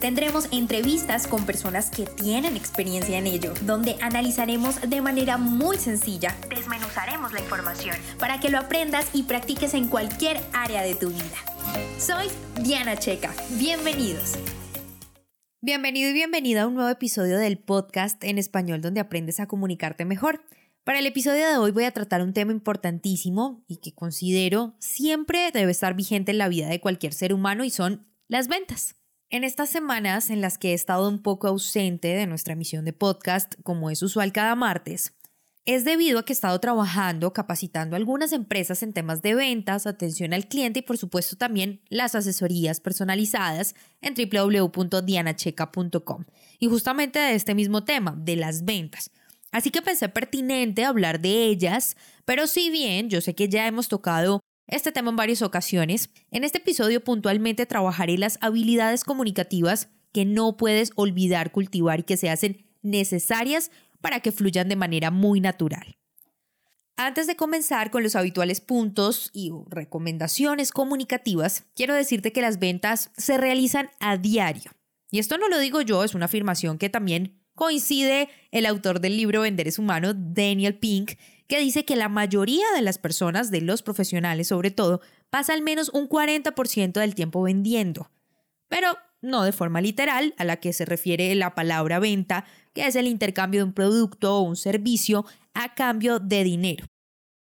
Tendremos entrevistas con personas que tienen experiencia en ello, donde analizaremos de manera muy sencilla, desmenuzaremos la información para que lo aprendas y practiques en cualquier área de tu vida. Soy Diana Checa, bienvenidos. Bienvenido y bienvenida a un nuevo episodio del podcast en español donde aprendes a comunicarte mejor. Para el episodio de hoy voy a tratar un tema importantísimo y que considero siempre debe estar vigente en la vida de cualquier ser humano y son las ventas. En estas semanas en las que he estado un poco ausente de nuestra emisión de podcast, como es usual cada martes, es debido a que he estado trabajando, capacitando a algunas empresas en temas de ventas, atención al cliente y por supuesto también las asesorías personalizadas en www.dianacheca.com. Y justamente de este mismo tema, de las ventas. Así que pensé pertinente hablar de ellas, pero si bien yo sé que ya hemos tocado este tema en varias ocasiones. En este episodio puntualmente trabajaré las habilidades comunicativas que no puedes olvidar cultivar y que se hacen necesarias para que fluyan de manera muy natural. Antes de comenzar con los habituales puntos y recomendaciones comunicativas, quiero decirte que las ventas se realizan a diario. Y esto no lo digo yo, es una afirmación que también coincide el autor del libro Vender es humano, Daniel Pink, que dice que la mayoría de las personas, de los profesionales sobre todo, pasa al menos un 40% del tiempo vendiendo. Pero no de forma literal, a la que se refiere la palabra venta, que es el intercambio de un producto o un servicio a cambio de dinero,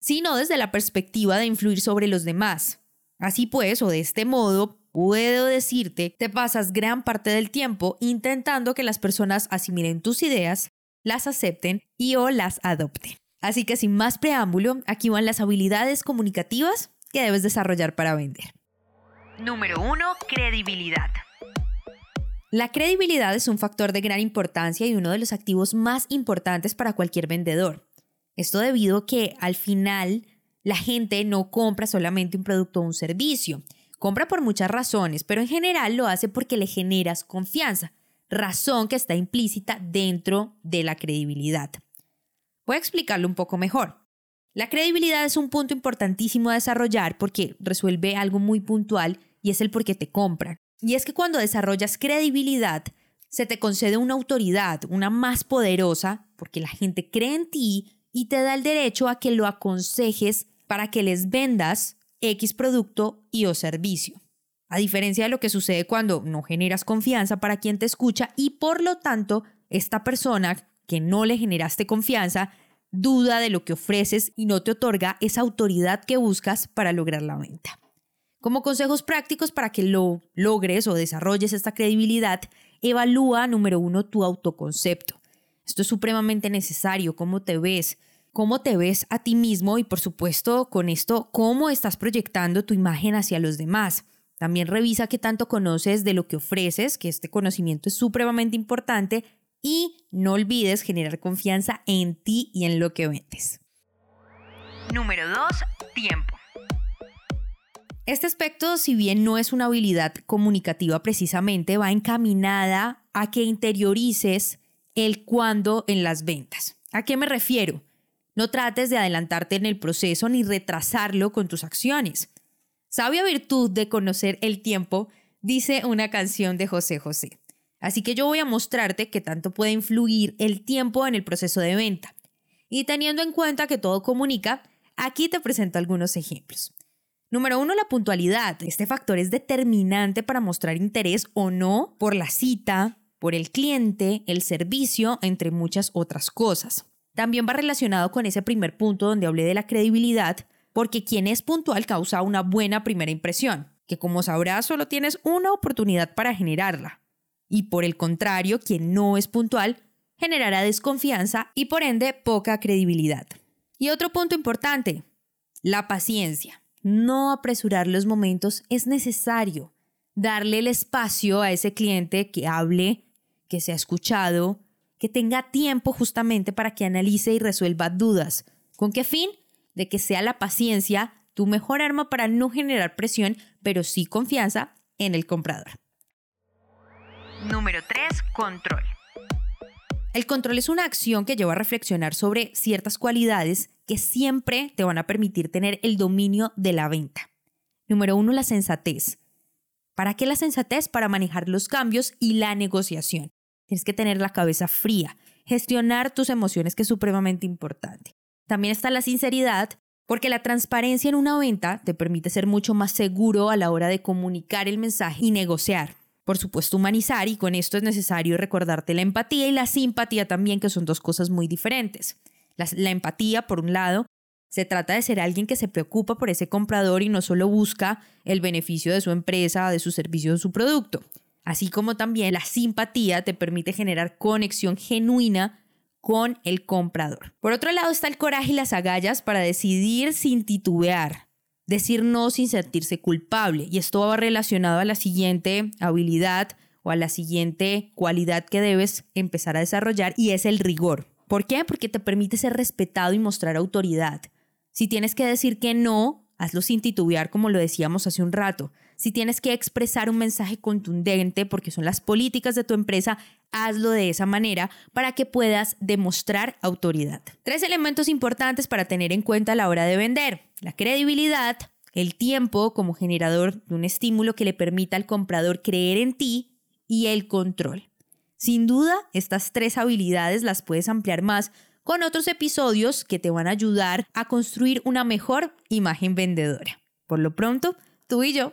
sino desde la perspectiva de influir sobre los demás. Así pues, o de este modo, puedo decirte, te pasas gran parte del tiempo intentando que las personas asimilen tus ideas, las acepten y o las adopten. Así que sin más preámbulo, aquí van las habilidades comunicativas que debes desarrollar para vender. Número 1. Credibilidad. La credibilidad es un factor de gran importancia y uno de los activos más importantes para cualquier vendedor. Esto debido a que al final la gente no compra solamente un producto o un servicio, compra por muchas razones, pero en general lo hace porque le generas confianza, razón que está implícita dentro de la credibilidad. Voy a explicarlo un poco mejor. La credibilidad es un punto importantísimo a desarrollar porque resuelve algo muy puntual y es el por qué te compran. Y es que cuando desarrollas credibilidad, se te concede una autoridad, una más poderosa, porque la gente cree en ti y te da el derecho a que lo aconsejes para que les vendas X producto y o servicio. A diferencia de lo que sucede cuando no generas confianza para quien te escucha y por lo tanto esta persona que no le generaste confianza, duda de lo que ofreces y no te otorga esa autoridad que buscas para lograr la venta. Como consejos prácticos para que lo logres o desarrolles esta credibilidad, evalúa, número uno, tu autoconcepto. Esto es supremamente necesario, cómo te ves, cómo te ves a ti mismo y por supuesto con esto, cómo estás proyectando tu imagen hacia los demás. También revisa qué tanto conoces de lo que ofreces, que este conocimiento es supremamente importante y no olvides generar confianza en ti y en lo que vendes. Número 2. Tiempo. Este aspecto, si bien no es una habilidad comunicativa precisamente, va encaminada a que interiorices el cuándo en las ventas. ¿A qué me refiero? No trates de adelantarte en el proceso ni retrasarlo con tus acciones. Sabia virtud de conocer el tiempo, dice una canción de José José. Así que yo voy a mostrarte qué tanto puede influir el tiempo en el proceso de venta. Y teniendo en cuenta que todo comunica, aquí te presento algunos ejemplos. Número uno, la puntualidad. Este factor es determinante para mostrar interés o no por la cita, por el cliente, el servicio, entre muchas otras cosas. También va relacionado con ese primer punto donde hablé de la credibilidad, porque quien es puntual causa una buena primera impresión, que como sabrás solo tienes una oportunidad para generarla y por el contrario, quien no es puntual generará desconfianza y por ende poca credibilidad. Y otro punto importante, la paciencia. No apresurar los momentos es necesario. Darle el espacio a ese cliente que hable, que sea escuchado, que tenga tiempo justamente para que analice y resuelva dudas. ¿Con qué fin? De que sea la paciencia tu mejor arma para no generar presión, pero sí confianza en el comprador. Número 3. Control. El control es una acción que lleva a reflexionar sobre ciertas cualidades que siempre te van a permitir tener el dominio de la venta. Número 1. La sensatez. ¿Para qué la sensatez? Para manejar los cambios y la negociación. Tienes que tener la cabeza fría, gestionar tus emociones, que es supremamente importante. También está la sinceridad, porque la transparencia en una venta te permite ser mucho más seguro a la hora de comunicar el mensaje y negociar. Por supuesto, humanizar, y con esto es necesario recordarte la empatía y la simpatía también, que son dos cosas muy diferentes. La, empatía, por un lado, se trata de ser alguien que se preocupa por ese comprador y no solo busca el beneficio de su empresa, de su servicio o de su producto. Así como también la simpatía te permite generar conexión genuina con el comprador. Por otro lado está el coraje y las agallas para decidir sin titubear, decir no sin sentirse culpable. Y esto va relacionado a la siguiente habilidad o a la siguiente cualidad que debes empezar a desarrollar y es el rigor. ¿Por qué? Porque te permite ser respetado y mostrar autoridad. Si tienes que decir que no, hazlo sin titubear como lo decíamos hace un rato. Si tienes que expresar un mensaje contundente porque son las políticas de tu empresa, hazlo de esa manera para que puedas demostrar autoridad. Tres elementos importantes para tener en cuenta a la hora de vender. La credibilidad, el tiempo como generador de un estímulo que le permita al comprador creer en ti y el control. Sin duda, estas tres habilidades las puedes ampliar más con otros episodios que te van a ayudar a construir una mejor imagen vendedora. Por lo pronto, tú y yo